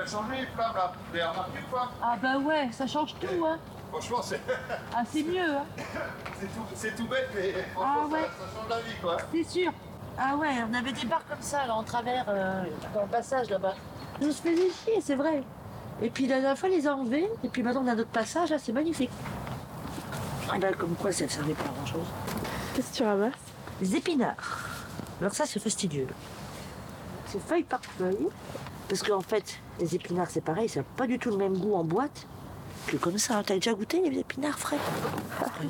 a changé les flammes là. Vous avez remarqué ou pas? Ah bah ouais, ça change tout, hein. Franchement, c'est Ah, c'est mieux, hein. c'est tout, c'est tout bête, mais franchement, Ah ouais. ça, ça change la vie quoi. C'est sûr. Ah ouais, on avait des barres comme ça, là, en travers, euh, dans le passage, là-bas. On se faisait chier, c'est vrai. Et puis la dernière fois, ils les a enlevés. Et puis maintenant, on a notre passage, là, c'est magnifique. Ah ben, comme quoi, ça ne servait pas à grand-chose. Qu'est-ce que tu ramasses? Les épinards. Alors ça, c'est fastidieux. C'est feuille par feuille. Parce qu'en fait, les épinards, c'est pareil, ça n'a pas du tout le même goût en boîte que comme ça. T'as déjà goûté les épinards frais?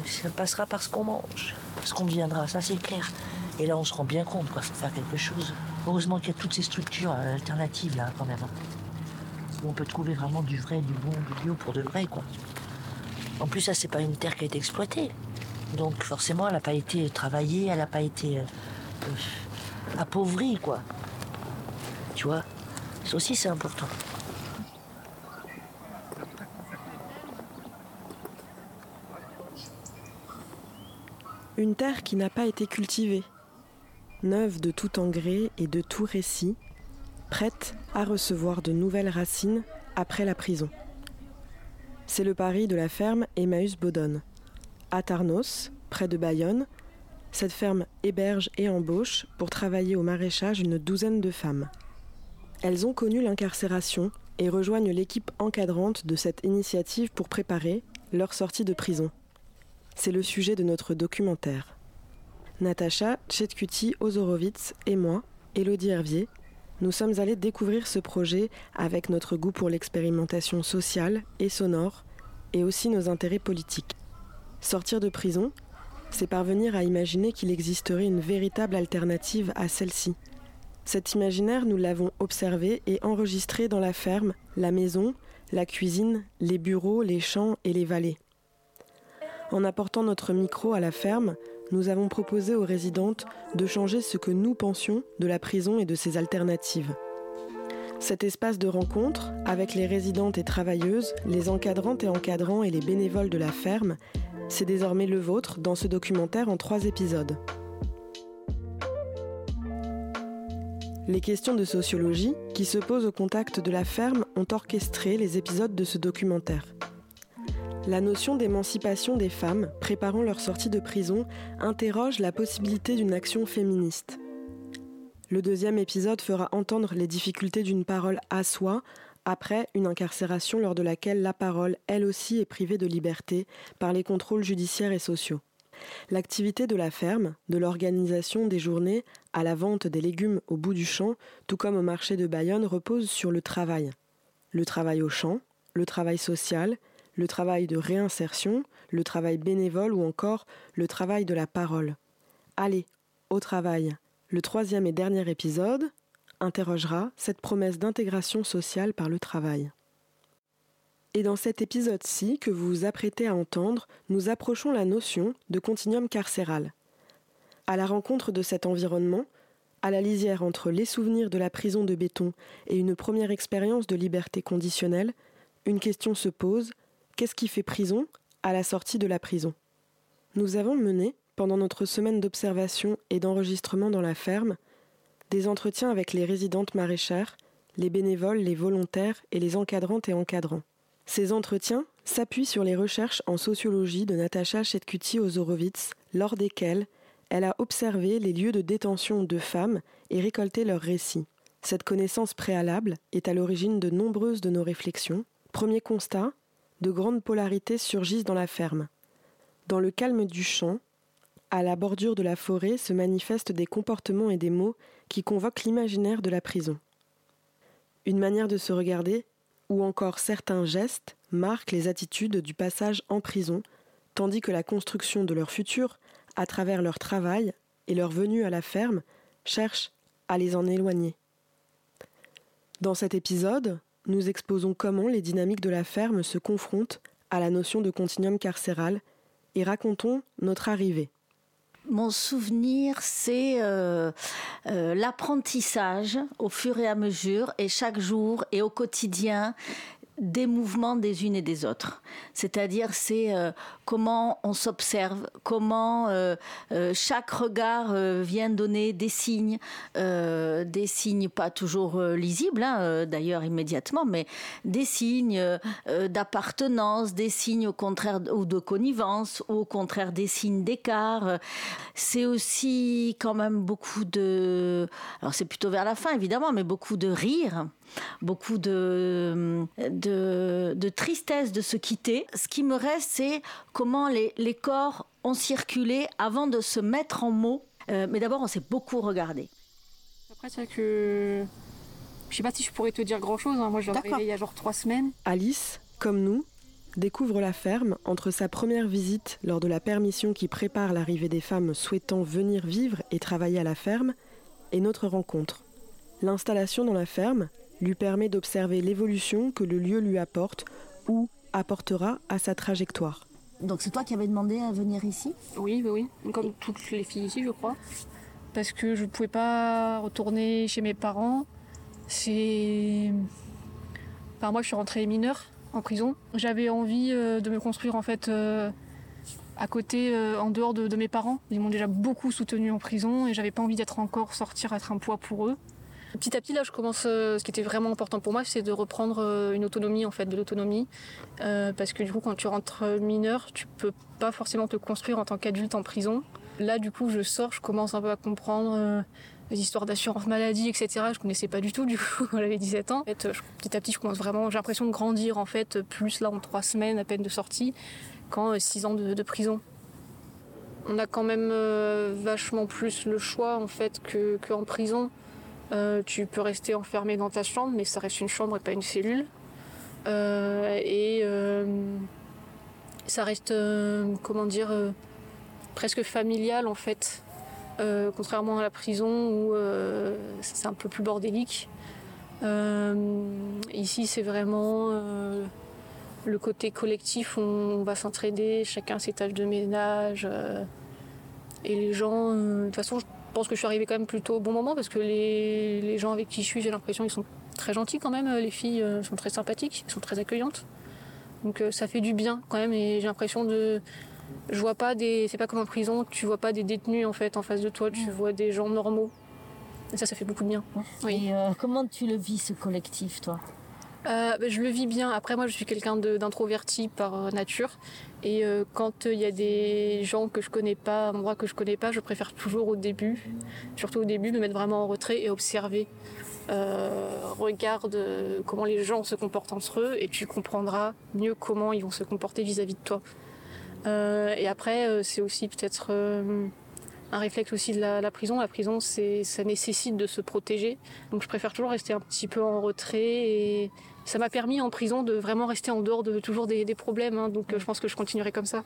Ça passera par ce qu'on mange, ce qu'on deviendra, ça c'est clair. Et là, on se rend bien compte, quoi, faut faire quelque chose. Heureusement qu'il y a toutes ces structures euh, alternatives, là, quand même. Où on peut trouver vraiment du vrai, du bon, du bio pour de vrai, quoi. En plus, ça, c'est pas une terre qui a été exploitée. Donc, forcément, elle n'a pas été travaillée, elle n'a pas été euh, euh, appauvrie, quoi. Tu vois? Ça aussi, c'est important. Une terre qui n'a pas été cultivée, neuve de tout engrais et de tout récit, prête à recevoir de nouvelles racines après la prison. C'est le pari de la ferme Emmaüs Bodonne. À Tarnos, près de Bayonne, cette ferme héberge et embauche pour travailler au maraîchage une douzaine de femmes. Elles ont connu l'incarcération et rejoignent l'équipe encadrante de cette initiative pour préparer leur sortie de prison. C'est le sujet de notre documentaire. Natacha Tchetkuti Ozorowitz et moi, Elodie Hervier, nous sommes allés découvrir ce projet avec notre goût pour l'expérimentation sociale et sonore, et aussi nos intérêts politiques. Sortir de prison, c'est parvenir à imaginer qu'il existerait une véritable alternative à celle-ci. Cet imaginaire, nous l'avons observé et enregistré dans la ferme, la maison, la cuisine, les bureaux, les champs et les vallées. En apportant notre micro à la ferme, nous avons proposé aux résidentes de changer ce que nous pensions de la prison et de ses alternatives. Cet espace de rencontre, avec les résidentes et travailleuses, les encadrantes et encadrants et les bénévoles de la ferme, c'est désormais le vôtre dans ce documentaire en trois épisodes. Les questions de sociologie qui se posent au contact de la ferme ont orchestré les épisodes de ce documentaire. La notion d'émancipation des femmes préparant leur sortie de prison interroge la possibilité d'une action féministe. Le deuxième épisode fera entendre les difficultés d'une parole à soi après une incarcération lors de laquelle la parole, elle aussi, est privée de liberté par les contrôles judiciaires et sociaux. L'activité de la ferme, de l'organisation des journées à la vente des légumes au bout du champ, tout comme au marché de Bayonne, repose sur le travail. Le travail au champ, le travail social, le travail de réinsertion, le travail bénévole ou encore le travail de la parole. Allez, au travail. Le troisième et dernier épisode interrogera cette promesse d'intégration sociale par le travail. Et dans cet épisode-ci que vous vous apprêtez à entendre, nous approchons la notion de continuum carcéral. À la rencontre de cet environnement, à la lisière entre les souvenirs de la prison de béton et une première expérience de liberté conditionnelle, une question se pose qu'est-ce qui fait prison à la sortie de la prison? Nous avons mené, pendant notre semaine d'observation et d'enregistrement dans la ferme, des entretiens avec les résidentes maraîchères, les bénévoles, les volontaires et les encadrantes et encadrants. Ces entretiens s'appuient sur les recherches en sociologie de Natacha Chetkuti-Ozorowitz, lors desquelles elle a observé les lieux de détention de femmes et récolté leurs récits. Cette connaissance préalable est à l'origine de nombreuses de nos réflexions. Premier constat, de grandes polarités surgissent dans la ferme. Dans le calme du champ, à la bordure de la forêt se manifestent des comportements et des mots qui convoquent l'imaginaire de la prison. Une manière de se regarder, ou encore certains gestes, marquent les attitudes du passage en prison, tandis que la construction de leur futur, à travers leur travail et leur venue à la ferme, cherche à les en éloigner. Dans cet épisode, nous exposons comment les dynamiques de la ferme se confrontent à la notion de continuum carcéral et racontons notre arrivée. Mon souvenir, c'est euh, euh, l'apprentissage au fur et à mesure et chaque jour et au quotidien des mouvements des unes et des autres. C'est-à-dire, c'est euh, comment on s'observe, comment euh, euh, chaque regard vient donner des signes, des signes pas toujours lisibles, hein, d'ailleurs immédiatement, mais des signes d'appartenance, des signes au contraire ou de connivence, ou au contraire des signes d'écart. C'est aussi quand même beaucoup de, alors c'est plutôt vers la fin évidemment, mais beaucoup de rire beaucoup de, de, tristesse de se quitter. Ce qui me reste, c'est comment les, les, corps ont circulé avant de se mettre en mots. Euh, mais d'abord, on s'est beaucoup regardé. Après, c'est que je sais pas si je pourrais te dire grand chose. Hein. Moi, je il y a genre trois semaines. Alice, comme nous, découvre la ferme entre sa première visite lors de la permission qui prépare l'arrivée des femmes souhaitant venir vivre et travailler à la ferme et notre rencontre. L'installation dans la ferme, lui permet d'observer l'évolution que le lieu lui apporte ou apportera à sa trajectoire. Donc c'est toi qui avais demandé à venir ici? Oui, oui, oui. Comme toutes les filles ici, je crois. Parce que je ne pouvais pas retourner chez mes parents. C'est... Enfin, moi, je suis rentrée mineure en prison. J'avais envie euh, de me construire, en fait, euh, à côté, euh, en dehors de, de mes parents. Ils m'ont déjà beaucoup soutenue en prison et j'avais pas envie d'être encore sortir, être un poids pour eux. Petit à petit, là, je commence. Euh, ce qui était vraiment important pour moi, c'est de reprendre euh, une autonomie, en fait, de l'autonomie, euh, parce que du coup, quand tu rentres mineur, tu peux pas forcément te construire en tant qu'adulte en prison. Là, du coup, je sors, je commence un peu à comprendre les histoires d'assurance maladie, etc. Je connaissais pas du tout, du coup, quand j'avais 17 ans. Petit à petit, je commence vraiment. J'ai l'impression de grandir, en fait, plus là en trois semaines à peine de sortie, qu'en six ans de, prison on a quand même vachement plus le choix en fait qu'en prison. Euh, tu peux rester enfermé dans ta chambre, mais ça reste une chambre et pas une cellule. Euh, et euh, ça reste, comment dire, presque familial en fait. contrairement à la prison où c'est un peu plus bordélique. ici, c'est vraiment le côté collectif, on, va s'entraider, chacun ses tâches de ménage. et les gens, de toute façon, je pense que je suis arrivée quand même plutôt au bon moment parce que les, gens avec qui je suis, j'ai l'impression ils sont très gentils quand même. Les filles euh, sont très sympathiques, sont très accueillantes. Donc euh, ça fait du bien quand même et j'ai l'impression de. Je vois pas des. C'est pas comme en prison, tu vois pas des détenus en fait en face de toi, tu vois des gens normaux. Et ça, ça fait beaucoup de bien. Oui. Et euh, comment tu le vis ce collectif, toi? Euh, bah, je le vis bien. Après, moi, je suis quelqu'un d'introverti par nature. Et euh, quand il y a des gens que je connais pas, un endroit que je connais pas, je préfère toujours au début, surtout au début, me mettre vraiment en retrait et observer. Euh, regarde comment les gens se comportent entre eux et tu comprendras mieux comment ils vont se comporter vis-à-vis de toi. et après, c'est aussi peut-être un réflexe aussi de la, prison. La prison, ça nécessite de se protéger. Donc je préfère toujours rester un petit peu en retrait et ça m'a permis en prison de vraiment rester en dehors de toujours des, problèmes. Hein. donc euh, je pense que je continuerai comme ça.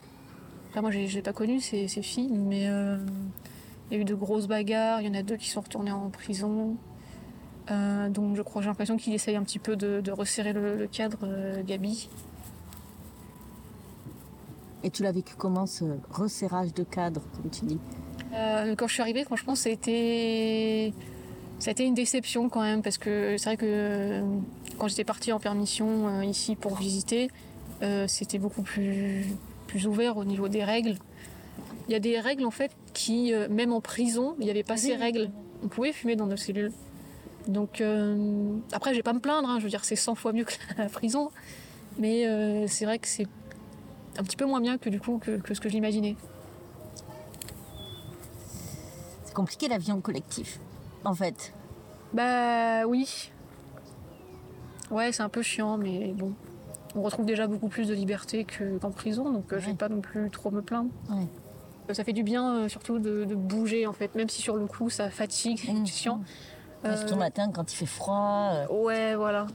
Enfin, moi, je n'ai pas connu ces, filles, mais euh, il y a eu de grosses bagarres. Il y en a deux qui sont retournés en prison. Euh, donc je crois, j'ai l'impression qu'il essaye un petit peu de, resserrer le, cadre, Gabi. Et tu l'as vécu comment ce resserrage de cadre, comme tu dis? Euh, quand je suis arrivée, franchement, ça a été, ça a été une déception quand même, parce que c'est vrai que euh, quand j'étais partie en permission euh, ici pour visiter, c'était beaucoup plus, plus ouvert au niveau des règles. Il y a des règles en fait qui, même en prison, il n'y avait pas ces règles. On pouvait fumer dans nos cellules. Donc après, je vais pas me plaindre, hein. je veux dire, c'est 100 fois mieux que la prison, mais c'est vrai que c'est un petit peu moins bien que du coup que, que ce que j'imaginais compliqué la vie en collectif, en fait. Bah oui. Ouais, c'est un peu chiant, mais bon. On retrouve déjà beaucoup plus de liberté qu'en prison, donc euh, je vais pas non plus trop me plaindre. Ça fait du bien, euh, surtout de, bouger, en fait, même si sur le coup ça fatigue, c'est mmh. chiant. Euh... Surtout matin quand il fait froid. Euh. Ouais, voilà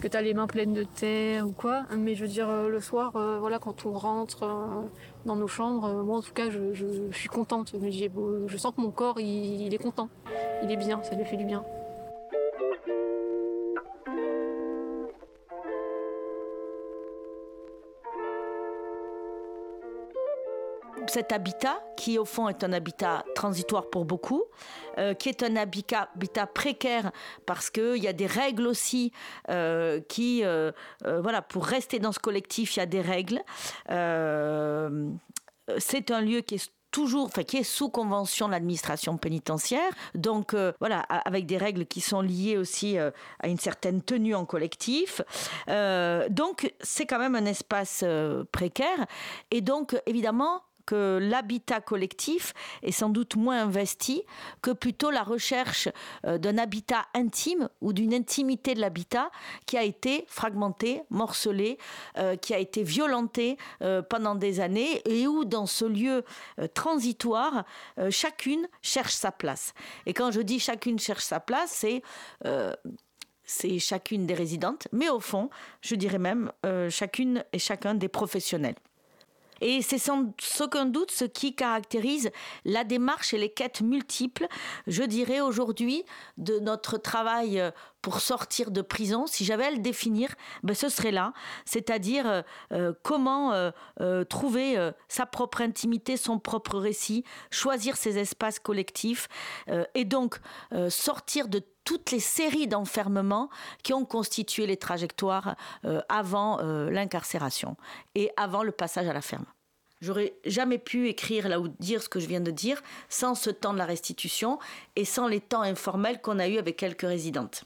que tu as les mains pleines de terre ou quoi. Mais je veux dire, le soir, voilà, quand on rentre, dans nos chambres. Euh, moi, en tout cas, je, suis contente. Je, sens que mon corps, il, est content. Il est bien, ça lui fait du bien. Cet habitat, qui au fond est un habitat transitoire pour beaucoup, euh, qui est un habitat, précaire parce qu'il y a des règles aussi euh, qui, euh, voilà, pour rester dans ce collectif, il y a des règles. c'est un lieu qui est toujours, enfin, qui est sous convention de l'administration pénitentiaire. Donc, voilà, avec des règles qui sont liées aussi à une certaine tenue en collectif. donc, c'est quand même un espace précaire. Et donc, évidemment, que l'habitat collectif est sans doute moins investi que plutôt la recherche euh, d'un habitat intime ou d'une intimité de l'habitat qui a été fragmenté, morcelé, euh, qui a été violenté euh, pendant des années et où dans ce lieu transitoire, chacune cherche sa place. Et quand je dis chacune cherche sa place, c'est c'est chacune des résidentes, mais au fond, je dirais même chacune et chacun des professionnels. Et c'est sans aucun doute ce qui caractérise la démarche et les quêtes multiples, je dirais aujourd'hui, de notre travail euh, pour sortir de prison. Si j'avais à le définir, ben ce serait là, c'est-à-dire euh, euh, comment trouver sa propre intimité, son propre récit, choisir ses espaces collectifs et donc sortir de toutes les séries d'enfermements qui ont constitué les trajectoires avant l'incarcération et avant le passage à la ferme. J'aurais jamais pu écrire là ou dire ce que je viens de dire sans ce temps de la restitution et sans les temps informels qu'on a eu avec quelques résidentes.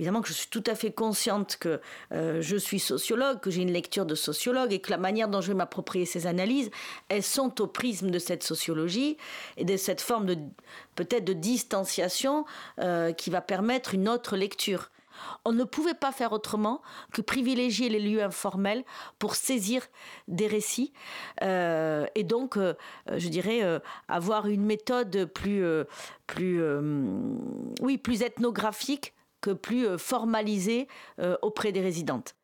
Évidemment que je suis tout à fait consciente que euh, je suis sociologue, que j'ai une lecture de sociologue et que la manière dont je vais m'approprier ces analyses, elles sont au prisme de cette sociologie et de cette forme de peut-être de distanciation euh, qui va permettre une autre lecture. On ne pouvait pas faire autrement que privilégier les lieux informels pour saisir des récits euh, et donc, je dirais, avoir une méthode plus, plus, oui, plus ethnographique que plus formalisée auprès des résidentes.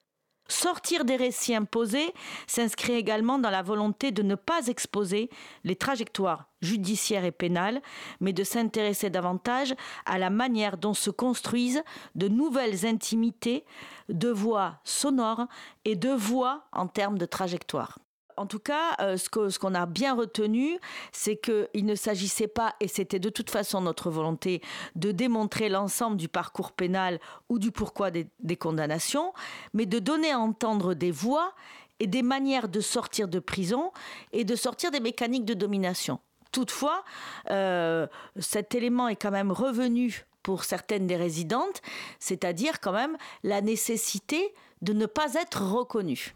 Sortir des récits imposés s'inscrit également dans la volonté de ne pas exposer les trajectoires judiciaires et pénales, mais de s'intéresser davantage à la manière dont se construisent de nouvelles intimités de voix sonores et de voix en termes de trajectoire en tout cas, euh, ce qu'on a bien retenu, c'est qu'il ne s'agissait pas, et c'était de toute façon notre volonté, de démontrer l'ensemble du parcours pénal ou du pourquoi des, condamnations, mais de donner à entendre des voix et des manières de sortir de prison et de sortir des mécaniques de domination. Toutefois, euh, cet élément est quand même revenu pour certaines des résidentes, c'est-à-dire quand même la nécessité de ne pas être reconnues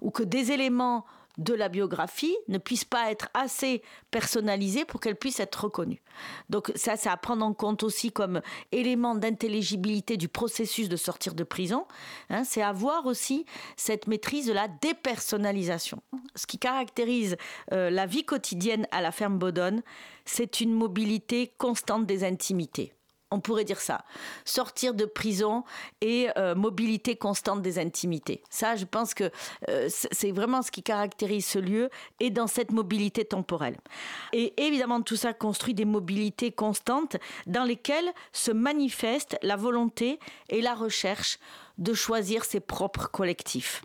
ou que des éléments de la biographie ne puisse pas être assez personnalisée pour qu'elle puisse être reconnue. Donc ça, c'est à prendre en compte aussi comme élément d'intelligibilité du processus de sortir de prison. Hein, c'est avoir aussi cette maîtrise de la dépersonnalisation. Ce qui caractérise euh, la vie quotidienne à la ferme Baudonne, c'est une mobilité constante des intimités on pourrait dire ça. Sortir de prison et euh, mobilité constante des intimités. Ça, je pense que euh, c'est vraiment ce qui caractérise ce lieu et dans cette mobilité temporelle. Et évidemment, tout ça construit des mobilités constantes dans lesquelles se manifeste la volonté et la recherche de choisir ses propres collectifs.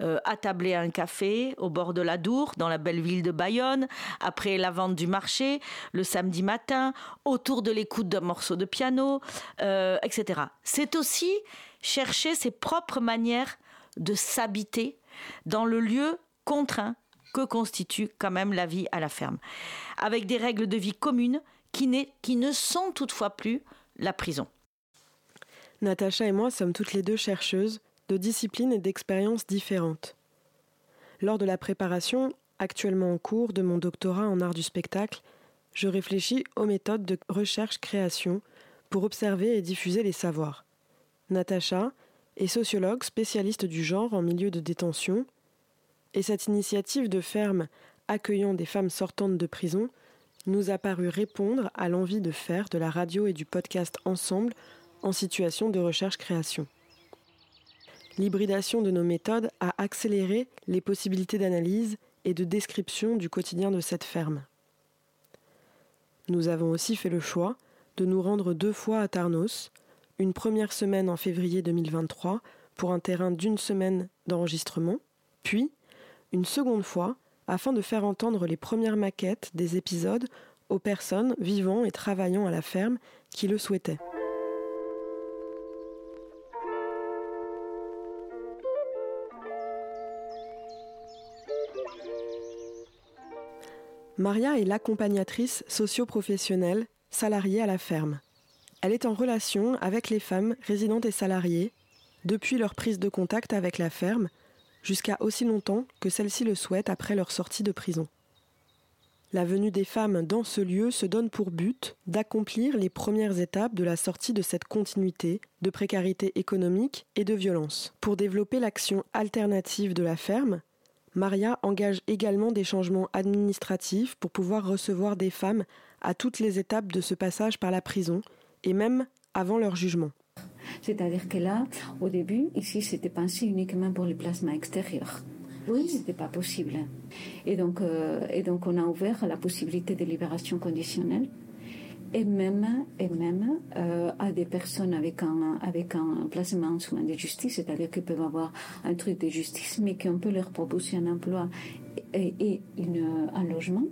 Euh, attablé à un café au bord de la Dour, dans la belle ville de Bayonne, après la vente du marché, le samedi matin, autour de l'écoute d'un morceau de piano, euh, etc. C'est aussi chercher ses propres manières de s'habiter dans le lieu contraint que constitue quand même la vie à la ferme, avec des règles de vie communes qui, qui ne sont toutefois plus la prison. Natacha et moi sommes toutes les deux chercheuses de disciplines et d'expériences différentes. Lors de la préparation, actuellement en cours de mon doctorat en art du spectacle, je réfléchis aux méthodes de recherche-création pour observer et diffuser les savoirs. Natacha est sociologue spécialiste du genre en milieu de détention, et cette initiative de ferme accueillant des femmes sortantes de prison nous a paru répondre à l'envie de faire de la radio et du podcast ensemble en situation de recherche-création. L'hybridation de nos méthodes a accéléré les possibilités d'analyse et de description du quotidien de cette ferme. Nous avons aussi fait le choix de nous rendre deux fois à Tarnos, une première semaine en février 2023 pour un terrain d'une semaine d'enregistrement, puis une seconde fois afin de faire entendre les premières maquettes des épisodes aux personnes vivant et travaillant à la ferme qui le souhaitaient. Maria est l'accompagnatrice socio-professionnelle salariée à la ferme. Elle est en relation avec les femmes résidentes et salariées depuis leur prise de contact avec la ferme jusqu'à aussi longtemps que celles-ci le souhaitent après leur sortie de prison. La venue des femmes dans ce lieu se donne pour but d'accomplir les premières étapes de la sortie de cette continuité de précarité économique et de violence. Pour développer l'action alternative de la ferme, Maria engage également des changements administratifs pour pouvoir recevoir des femmes à toutes les étapes de ce passage par la prison et même avant leur jugement. C'est-à-dire que là, au début, ici, c'était pensé uniquement pour le plasma extérieur. Oui, c'était pas possible. Et donc, euh, et donc, on a ouvert la possibilité de libération conditionnelle et même, et même euh, à des personnes avec un, avec un placement en soins de justice, c'est-à-dire qu'ils peuvent avoir un truc de justice, mais qu'on peut leur proposer un emploi et, et une, un logement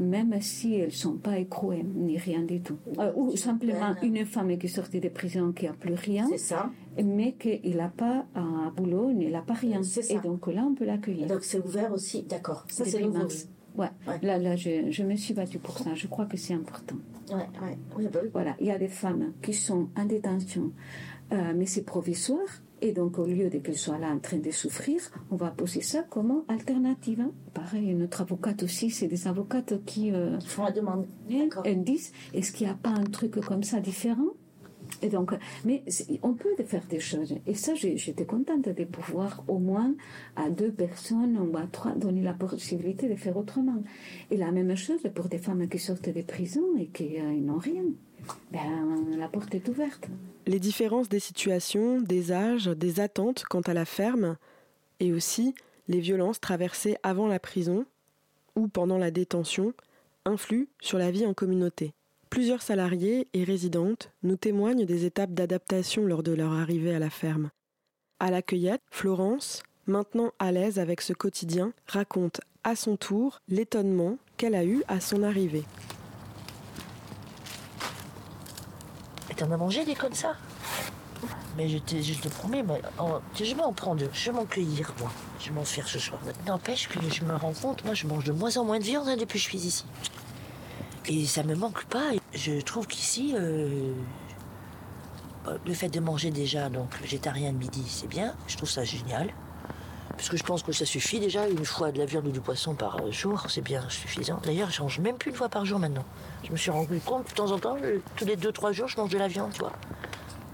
même si elles ne sont pas écrouées, ni rien du tout. Euh, ou simplement une femme qui sortait de prison qui n'a plus rien, ça. mais qu'il n'a pas un boulot, il n'a pas rien. Ça. Et donc là, on peut l'accueillir. Donc c'est ouvert aussi, d'accord. Ça c'est nouveau. Ouais. Ouais. Là, là, je, je me suis battue pour ça. Je crois que c'est important. Ouais, ouais. Oui, oui. Voilà, il y a des femmes qui sont en détention, euh, mais c'est provisoire. Et donc, au lieu de qu'elles soient là en train de souffrir, on va poser ça comme alternative. hein. Pareil, notre avocate aussi, c'est des avocates qui euh, font la demande. D'accord. elles disent est-ce qu'il n'y a pas un truc comme ça différent? Et donc, mais on peut faire des choses. Et ça, j'étais contente de pouvoir au moins à deux personnes ou à trois donner la possibilité de faire autrement. Et la même chose pour des femmes qui sortent des prisons et qui euh, n'ont rien. Ben, la porte est ouverte. Les différences des situations, des âges, des attentes quant à la ferme, et aussi les violences traversées avant la prison ou pendant la détention, influent sur la vie en communauté. Plusieurs salariés et résidentes nous témoignent des étapes d'adaptation lors de leur arrivée à la ferme. À la cueillette, Florence, maintenant à l'aise avec ce quotidien, raconte à son tour l'étonnement qu'elle a eu à son arrivée. T'en as mangé des comme ça? Mais je te, je te promets, en- je vais m'en prendre, je vais m'en cueillir, moi. Je vais m'en faire ce soir. N'empêche que je me rends compte, moi, je mange de moins en moins de viande hein, depuis que je suis ici. Et ça me manque pas. Je trouve qu'ici, euh, le fait de manger déjà, donc végétarien de midi, c'est bien. Je trouve ça génial. Parce que je pense que ça suffit déjà, une fois de la viande ou du poisson par jour, c'est bien suffisant. D'ailleurs, je mange même plus une fois par jour maintenant. Je me suis rendu compte, de temps en temps, je- tous les deux, trois jours, je mange de la viande, tu vois.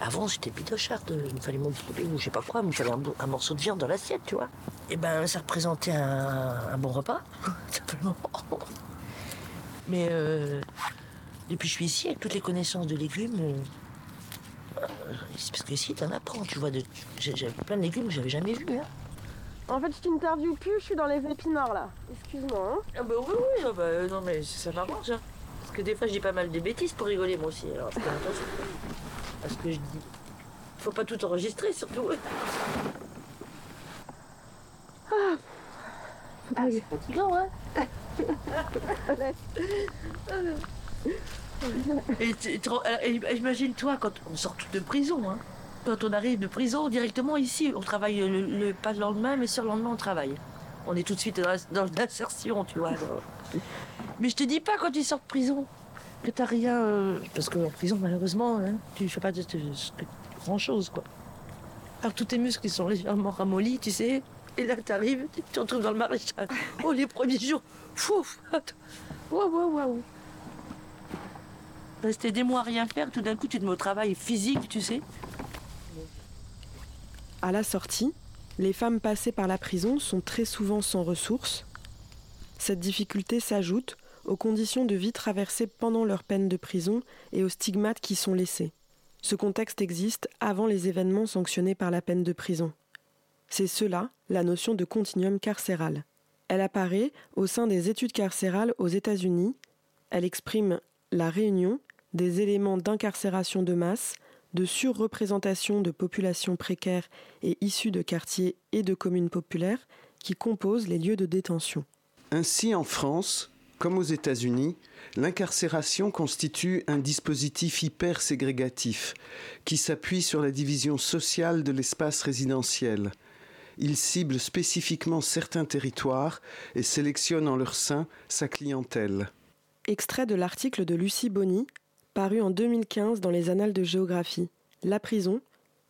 Avant, j'étais bidocharde, il me fallait mon poulet ou je sais pas quoi, il me fallait un, morceau de viande dans l'assiette, tu vois. Et ben, ça représentait un, un bon repas, simplement. Mais euh, depuis que je suis ici, avec toutes les connaissances de légumes, euh, c'est parce que ici, t'en apprends, tu vois. de- j'ai plein de légumes que j'avais jamais vus. Hein. En fait, je t'interviewe plus, je suis dans les épinards là. Excuse-moi. Ah bah oui, oui, ah bah, euh, non mais ça m'arrange. hein. Parce que des fois, je dis pas mal de bêtises pour rigoler, moi aussi. Alors, fais attention à ce que je dis. Faut pas tout enregistrer, surtout. Ah, c'est fatigant, hein Et euh, et Imagine-toi quand on sort de prison, hein. Quand on arrive de prison, directement ici, on travaille le, pas le lendemain, mais sur le lendemain, on travaille. On est tout de suite dans, l'insertion, tu vois. Mais je te dis pas quand tu sors de prison que t'as rien. euh, parce qu'en prison, malheureusement, hein, tu fais pas de, grand chose, quoi. Alors tous tes muscles ils sont légèrement ramollis, tu sais. Et là, t'arrives, tu te retrouves dans le maréchal. Oh, les premiers jours, fouf Waouh, waouh, waouh Rester des mois à rien faire, tout d'un coup, tu te mets au travail physique, tu sais. À la sortie, les femmes passées par la prison sont très souvent sans ressources. Cette difficulté s'ajoute aux conditions de vie traversées pendant leur peine de prison et aux stigmates qui sont laissés. Ce contexte existe avant les événements sanctionnés par la peine de prison. C'est cela, la notion de continuum carcéral. Elle apparaît au sein des études carcérales aux États-Unis. Elle exprime la réunion des éléments d'incarcération de masse, de surreprésentation de populations précaires et issues de quartiers et de communes populaires qui composent les lieux de détention. Ainsi, en France, comme aux États-Unis, l'incarcération constitue un dispositif hyper ségrégatif qui s'appuie sur la division sociale de l'espace résidentiel. Il cible spécifiquement certains territoires et sélectionne en leur sein sa clientèle. Extrait de l'article de Lucie Bonny, paru en 2015 dans les Annales de géographie. La prison,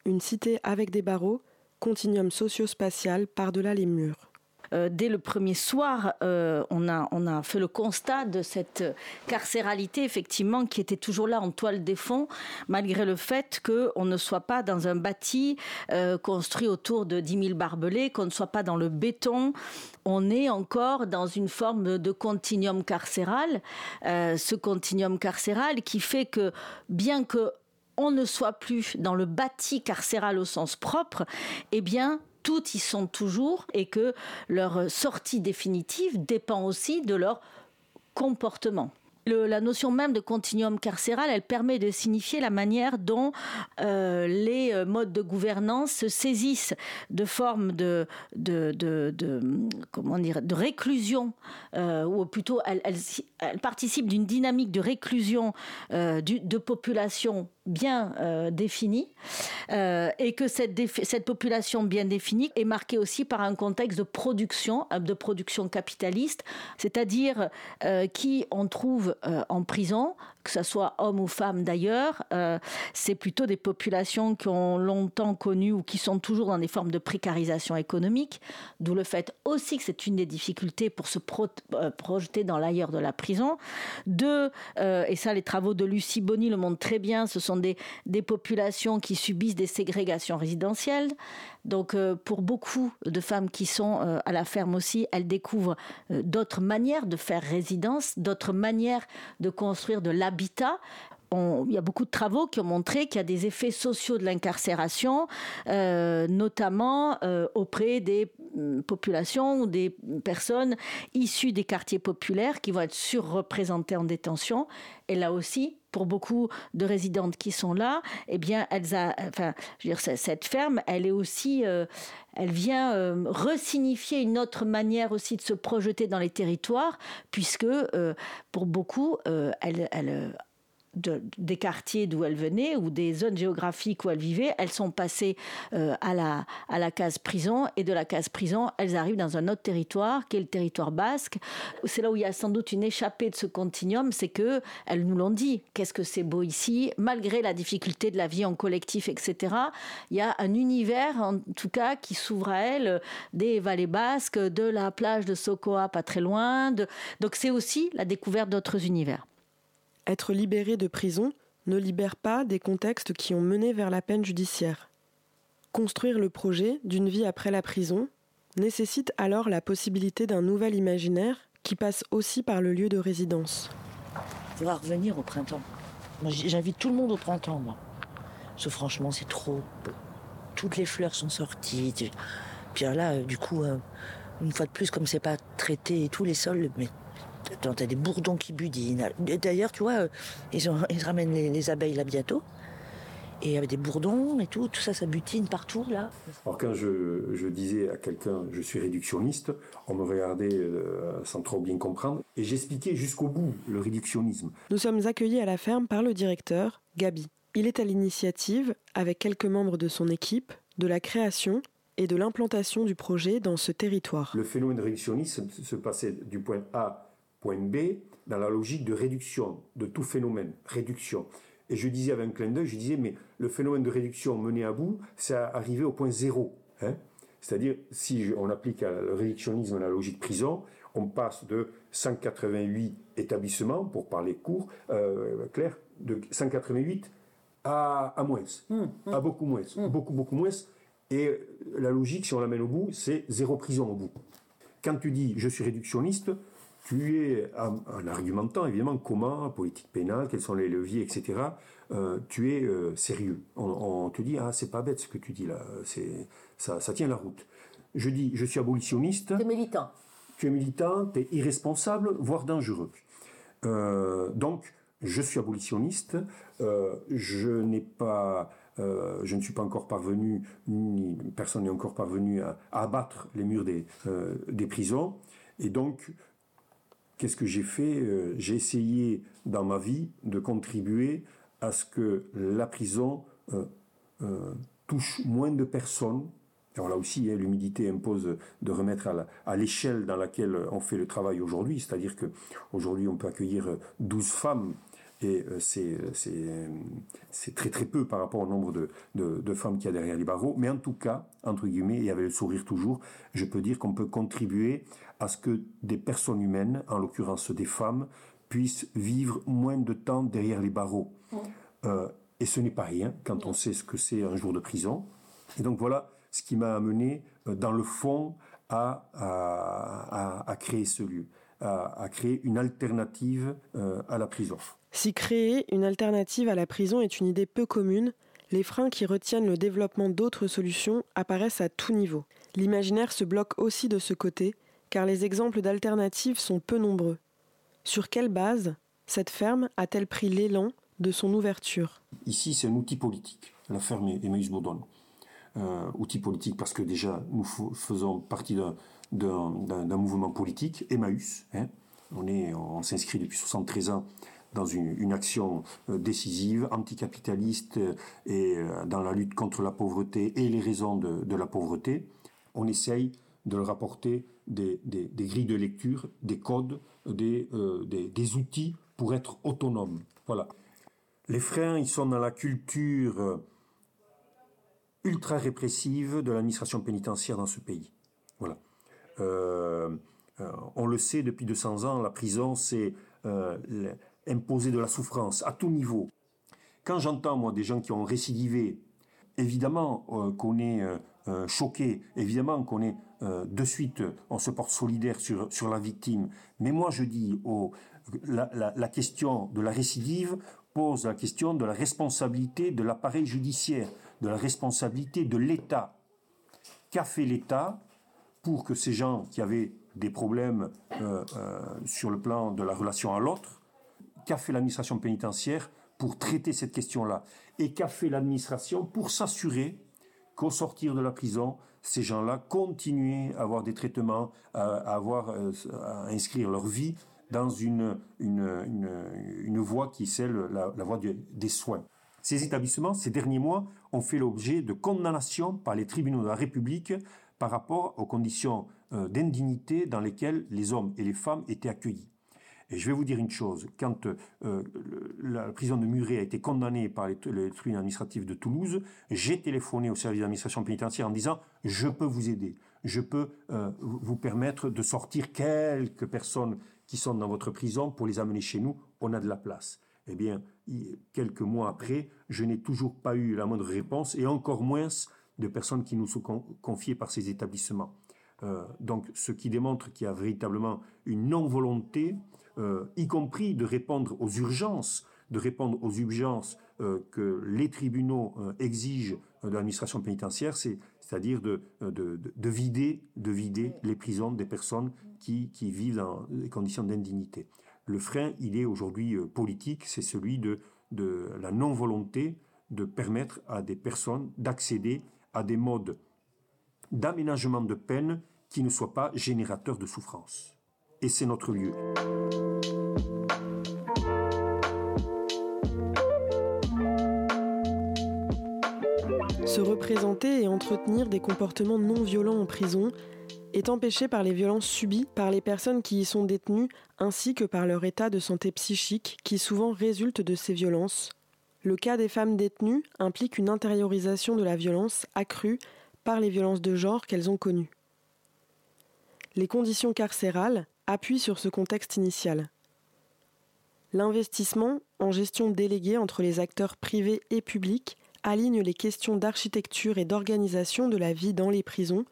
une cité avec des barreaux, continuum socio-spatial par-delà les murs. Euh, dès le premier soir, euh, on, a, fait le constat de cette carcéralité, effectivement, qui était toujours là en toile des fonds, malgré le fait qu'on ne soit pas dans un bâti euh, construit autour de 10 000 barbelés, qu'on ne soit pas dans le béton. On est encore dans une forme de continuum carcéral. ce continuum carcéral qui fait que, bien que on ne soit plus dans le bâti carcéral au sens propre, eh bien, toutes y sont toujours et que leur sortie définitive dépend aussi de leur comportement. La notion même de continuum carcéral, elle permet de signifier la manière dont euh, les euh, modes de gouvernance se saisissent de formes de, comment dire, de réclusion, euh, ou plutôt elle, participe d'une dynamique de réclusion de populations bien définie, et que cette, cette population bien définie est marquée aussi par un contexte de production, de production capitaliste, c'est-à-dire qui on trouve euh, en prison, que ce soit hommes ou femmes d'ailleurs, euh, c'est plutôt des populations qui ont longtemps connu ou qui sont toujours dans des formes de précarisation économique, d'où le fait aussi que c'est une des difficultés pour se euh, projeter dans l'ailleurs de la prison. Deux, et ça les travaux de Lucie Bonny le montrent très bien, ce sont des populations qui subissent des ségrégations résidentielles. Donc euh, pour beaucoup de femmes qui sont euh, à la ferme aussi, elles découvrent euh, d'autres manières de faire résidence, d'autres manières de construire de l'habitat. il y a beaucoup de travaux qui ont montré qu'il y a des effets sociaux de l'incarcération, notamment auprès des mm, populations ou des personnes issues des quartiers populaires qui vont être surreprésentées en détention. Et là aussi, pour beaucoup de résidentes qui sont là, eh bien, elles a, enfin, je veux dire, cette ferme, elle est aussi, euh, elle vient euh, resignifier une autre manière aussi de se projeter dans les territoires, puisque euh, pour beaucoup, elle, elle des quartiers d'où elles venaient ou des zones géographiques où elles vivaient, elles sont passées euh, à, la, à la case prison et de la case prison, elles arrivent dans un autre territoire qui est le territoire basque. C'est là où il y a sans doute une échappée de ce continuum, c'est que elles nous l'ont dit. Qu'est-ce que c'est beau ici, malgré la difficulté de la vie en collectif, etc. Il y a un univers, en tout cas, qui s'ouvre à elles des vallées basques, de la plage de Sokoa, pas très loin. Donc c'est aussi la découverte d'autres univers. Être libéré de prison ne libère pas des contextes qui ont mené vers la peine judiciaire. Construire le projet d'une vie après la prison nécessite alors la possibilité d'un nouvel imaginaire qui passe aussi par le lieu de résidence. Il faudra revenir au printemps. j'invite tout le monde au printemps, moi. Franchement, c'est trop Toutes les fleurs sont sorties. Puis là, euh, du coup, euh, une fois de plus, comme c'est pas traité et tout, les sols, mais t'as des bourdons qui budinent. D'ailleurs, tu vois, euh, ils, ont, ils ramènent les, abeilles là bientôt. Et avec des bourdons et tout, tout ça, ça butine partout là. Alors quand je, disais à quelqu'un je suis réductionniste, on me regardait euh, sans trop bien comprendre et j'expliquais jusqu'au bout le réductionnisme. Nous sommes accueillis à la ferme par le directeur, Gabi. Il est à l'initiative, avec quelques membres de son équipe, de la création et de l'implantation du projet dans ce territoire. Le phénomène réductionniste se passait du point A point B dans la logique de réduction de tout phénomène, réduction. Et je disais avec un clin d'œil, je disais, mais le phénomène de réduction mené à bout, c'est arrivé au point zéro. Hein C'est-à-dire, si on applique le réductionnisme à la logique prison, on passe de 188 établissements, pour parler court, euh, clair, de 188 à, à moins, mmh, mmh. à beaucoup moins, mmh. beaucoup, beaucoup moins. Et la logique, si on l'amène au bout, c'est zéro prison au bout. Quand tu dis je suis réductionniste, tu es, en, argumentant évidemment comment, politique pénale, quels sont les leviers, etc., euh, tu es euh, sérieux. On, te dit, ah, c'est pas bête ce que tu dis là, c'est, ça, ça tient la route. Je dis, je suis abolitionniste. Tu es militant. Tu es militant, tu es irresponsable, voire dangereux. Euh, donc, je suis abolitionniste, je n'ai pas. je ne suis pas encore parvenu, ni personne n'est encore parvenu à, abattre les murs des, des prisons. Et donc, qu'est-ce que j'ai fait euh, J'ai essayé dans ma vie de contribuer à ce que la prison euh, euh, touche moins de personnes. Alors là aussi, hein, l'humidité impose de remettre à l'échelle dans laquelle on fait le travail aujourd'hui, c'est-à-dire que aujourd'hui on peut accueillir 12 femmes et c'est très très peu par rapport au nombre de, de femmes qu'il y a derrière les barreaux. Mais en tout cas, entre guillemets, et avec le sourire toujours, je peux dire qu'on peut contribuer à ce que des personnes humaines, en l'occurrence des femmes, puissent vivre moins de temps derrière les barreaux. Mmh. Euh, et ce n'est pas rien quand on sait ce que c'est un jour de prison. Et donc voilà ce qui m'a amené, euh, dans le fond, à, à, créer ce lieu, à, créer une alternative euh, à la prison. Si créer une alternative à la prison est une idée peu commune, les freins qui retiennent le développement d'autres solutions apparaissent à tout niveau. L'imaginaire se bloque aussi de ce côté, car les exemples d'alternatives sont peu nombreux. Sur quelle base cette ferme a-t-elle pris l'élan de son ouverture? Ici, c'est un outil politique, la ferme Emmaüs Bourdon. Euh, outil politique parce que déjà, nous faisons partie d'un mouvement politique, Emmaüs. Hein. On, on s'inscrit depuis 73 ans dans une, action euh, décisive, anticapitaliste euh, et dans la lutte contre la pauvreté et les raisons de, la pauvreté. On essaye de leur apporter des, grilles de lecture, des codes, euh, des, des, outils pour être autonome. Voilà. Les freins, ils sont dans la culture euh, ultra répressive de l'administration pénitentiaire dans ce pays. Voilà. Euh, on le sait depuis 200 ans, la prison, c'est imposer de la souffrance à tout niveau. Quand j'entends, moi, des gens qui ont récidivé, évidemment qu'on est choqué, évidemment qu'on est euh, de suite, on se porte solidaire sur, sur la victime. Mais moi, je dis, oh, la, la, question de la récidive pose la question de la responsabilité de l'appareil judiciaire, de la responsabilité de l'État. Qu'a fait l'État pour que ces gens qui avaient des problèmes euh, euh, sur le plan de la relation à l'autre, qu'a fait l'administration pénitentiaire pour traiter cette question-là Et qu'a fait l'administration pour s'assurer qu'au sortir de la prison, ces gens-là continuaient à avoir des traitements, à, avoir, euh, à inscrire leur vie dans une, voie qui est celle, la, la voie des soins. Ces établissements, ces derniers mois, ont fait l'objet de condamnations par les tribunaux de la République par rapport aux conditions euh, d'indignité dans lesquelles les hommes et les femmes étaient accueillis. Et je vais vous dire une chose, quand euh, la prison de Muret a été condamnée par les, tribunaux administratifs de Toulouse, j'ai téléphoné au service d'administration pénitentiaire en disant je peux vous aider, je peux euh, vous permettre de sortir quelques personnes qui sont dans votre prison pour les amener chez nous, on a de la place. Eh bien, quelques mois après, je n'ai toujours pas eu la moindre réponse et encore moins de personnes qui nous sont confiées par ces établissements. Euh, donc, ce qui démontre qu'il y a véritablement une non-volonté euh, y compris de répondre aux urgences, de répondre aux urgences euh, que les tribunaux exigent de l'administration pénitentiaire, c'est-à-dire de, de, vider, de vider les prisons des personnes qui, qui vivent dans des conditions d'indignité. Le frein, il est aujourd'hui politique, c'est celui de, de la non-volonté de permettre à des personnes d'accéder à des modes d'aménagement de peine qui ne soient pas générateurs de souffrance et c'est notre lieu. Se représenter et entretenir des comportements non violents en prison est empêché par les violences subies par les personnes qui y sont détenues ainsi que par leur état de santé psychique qui souvent résulte de ces violences. Le cas des femmes détenues implique une intériorisation de la violence accrue par les violences de genre qu'elles ont connues. Les conditions carcérales, appuie sur ce contexte initial. L'investissement en gestion déléguée entre les acteurs privés et publics aligne les questions d'architecture et d'organisation de la vie dans les prisons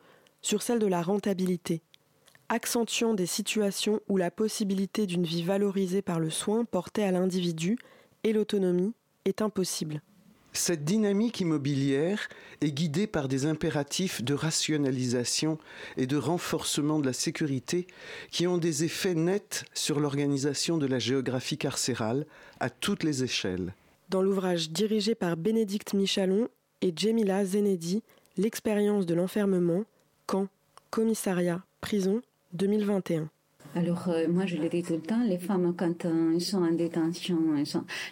sur celles de la rentabilité, accentuant des situations où la possibilité d'une vie valorisée par le soin porté à l'individu et l'autonomie est impossible. Cette dynamique immobilière est guidée par des impératifs de rationalisation et de renforcement de la sécurité qui ont des effets nets sur l'organisation de la géographie carcérale à toutes les échelles. Dans l'ouvrage dirigé par Bénédicte Michalon et Jemila Zenedi, L'expérience de l'enfermement, camp, commissariat, prison, 2021. Alors, euh, moi, je le dis tout le temps, les femmes, quand euh, elles sont en détention,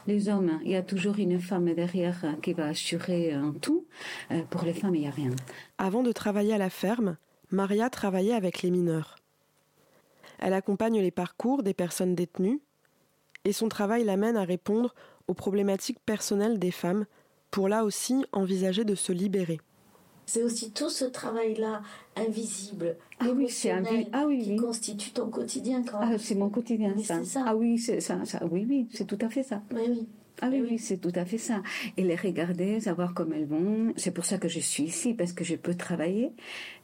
les hommes, il y a toujours une femme derrière euh, qui va assurer tout. Pour les femmes, il n'y a rien. Avant de travailler à la ferme, Maria travaillait avec les mineurs. Elle accompagne les parcours des personnes détenues et son travail l'amène à répondre aux problématiques personnelles des femmes pour là aussi envisager de se libérer. C'est aussi tout ce travail-là invisible, Ah oui, c'est invi- ah oui, qui oui. constitue ton quotidien quand Ah, c'est mon quotidien, ça. Ah oui, c'est ça, ça. Oui, oui, c'est tout à fait ça. Mais oui. Ah oui, oui, c'est tout à fait ça. Et les regarder, savoir comment elles vont. C'est pour ça que je suis ici, parce que je peux travailler.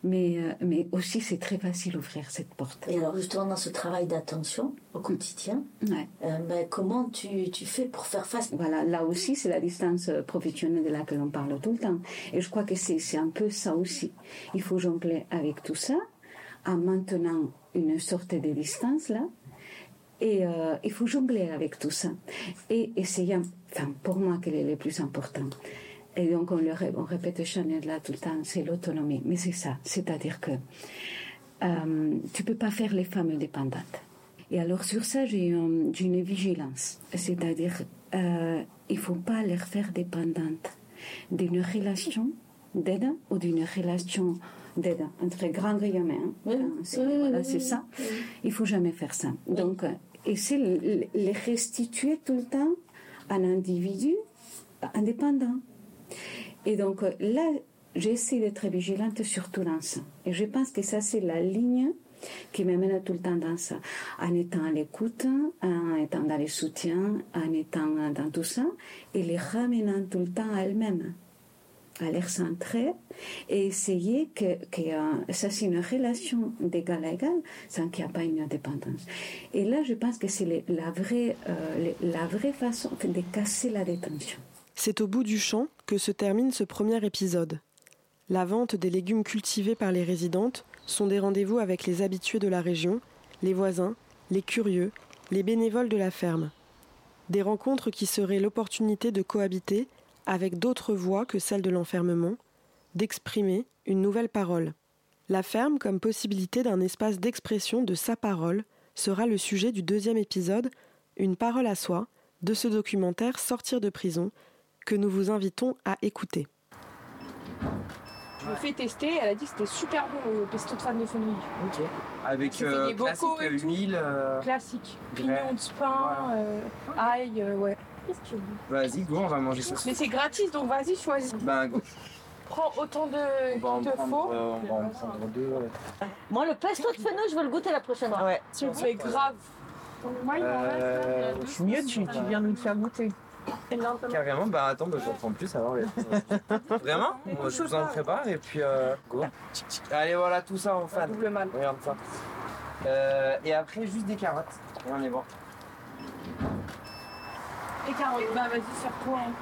Mais, euh, mais aussi, c'est très facile d'ouvrir cette porte. Et alors justement dans ce travail d'attention au quotidien, Ouais. euh, ben, comment tu, tu fais pour faire face? Voilà, là aussi, c'est la distance euh, professionnelle de laquelle on parle tout le temps. Et je crois que c'est un peu ça aussi. Il faut jongler avec tout ça, en maintenant une sorte de distance là. Et euh, il faut jongler avec tout ça. Et essayer, enfin, pour moi, quel est le plus important. Et donc, on, le, on répète Chanel là tout le temps, c'est l'autonomie. Mais c'est ça, c'est-à-dire que euh, tu peux pas faire les femmes dépendantes. Et alors sur ça, j'ai j'ai une vigilance. C'est-à-dire, euh, il faut pas les faire dépendantes d'une relation d'aide ou d'une relation d'aide entre grands guillemets. hein. Oui, c'est oui, oui, voilà, oui, c'est oui, ça. Il faut jamais faire ça. Donc, euh, essayer de les- les restituer tout le temps à un individu indépendant. Et donc euh, là, j'essaie d'être vigilante surtout dans ça. Et je pense que ça, c'est la ligne qui me mène tout le temps dans ça. En étant à l'écoute, en étant dans le soutien, en étant dans tout ça, et les ramenant tout le temps à elles-mêmes à les recentrer et essayer que, euh, ça c'est une relation d'égal à égal sans qu'il n'y ait pas une dépendance. Et là, je pense que c'est la, vraie, euh, la vraie façon de casser la détention. C'est au bout du champ que se termine ce premier épisode. La vente des légumes cultivés par les résidentes sont des rendez-vous avec les habitués de la région, les voisins, les curieux, les bénévoles de la ferme. Des rencontres qui seraient l'opportunité de cohabiter avec d'autres voix que celle de l'enfermement, d'exprimer une nouvelle parole. La ferme comme possibilité d'un espace d'expression de sa parole sera le sujet du deuxième épisode, Une parole à soi, de ce documentaire Sortir de prison, que nous vous invitons à écouter. Je l'ai fait tester, elle a dit que c'était super bon le pesto de fan de fenouil. Ok. Avec euh, des bocaux classique et tout. huile. euh, Classique. Graines. Pignon de pain, euh, ail, Vas-y, go, on va manger ça. Mais c'est gratis donc vas-y, choisis. Ben, go. Prends autant de On va en qu'il te prendre, faut. euh, on va en prendre deux. ouais. Moi, le pesto de fenouil, je veux le goûter la prochaine fois. Ouais. Tu fais grave. Euh, C'est mieux, tu, tu viens nous le faire goûter. Carrément, bah attends, bah, j'en prends plus alors. les- Vraiment? Moi, Je vous en prépare et puis euh, go. Allez, voilà, tout ça en fan. Double mal. Regarde ça. Euh, et après, juste des carottes. Et on est bon. Et bah vas-y, serre-toi. hein.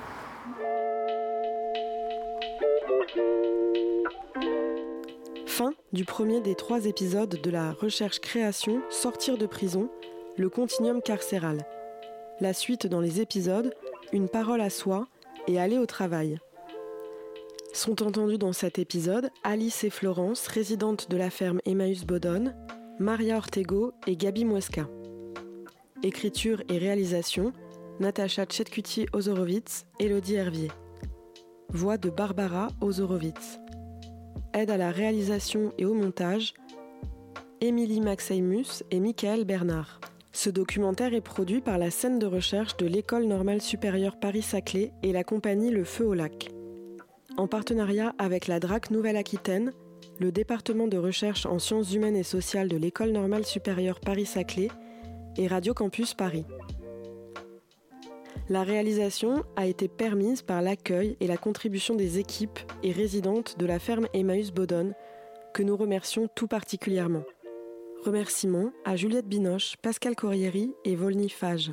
Fin du premier des trois épisodes de la recherche-création Sortir de prison, le continuum carcéral. La suite dans les épisodes, une parole à soi et aller au travail. Sont entendus dans cet épisode Alice et Florence, résidentes de la ferme Emmaüs Bodonne, Maria Ortego et Gabi Muesca. Écriture et réalisation, Natacha Tchetkuti Ozorowitz, Elodie Hervier. Voix de Barbara Ozorowitz. Aide à la réalisation et au montage, Émilie Maxeimus et Michael Bernard. Ce documentaire est produit par la scène de recherche de l'École normale supérieure Paris-Saclay et la compagnie Le Feu au Lac. En partenariat avec la DRAC Nouvelle-Aquitaine, le département de recherche en sciences humaines et sociales de l'École normale supérieure Paris-Saclay et Radio Campus Paris. La réalisation a été permise par l'accueil et la contribution des équipes et résidentes de la ferme Emmaüs Bodonne, que nous remercions tout particulièrement. Remerciements à Juliette Binoche, Pascal Corrieri et Volny Fage.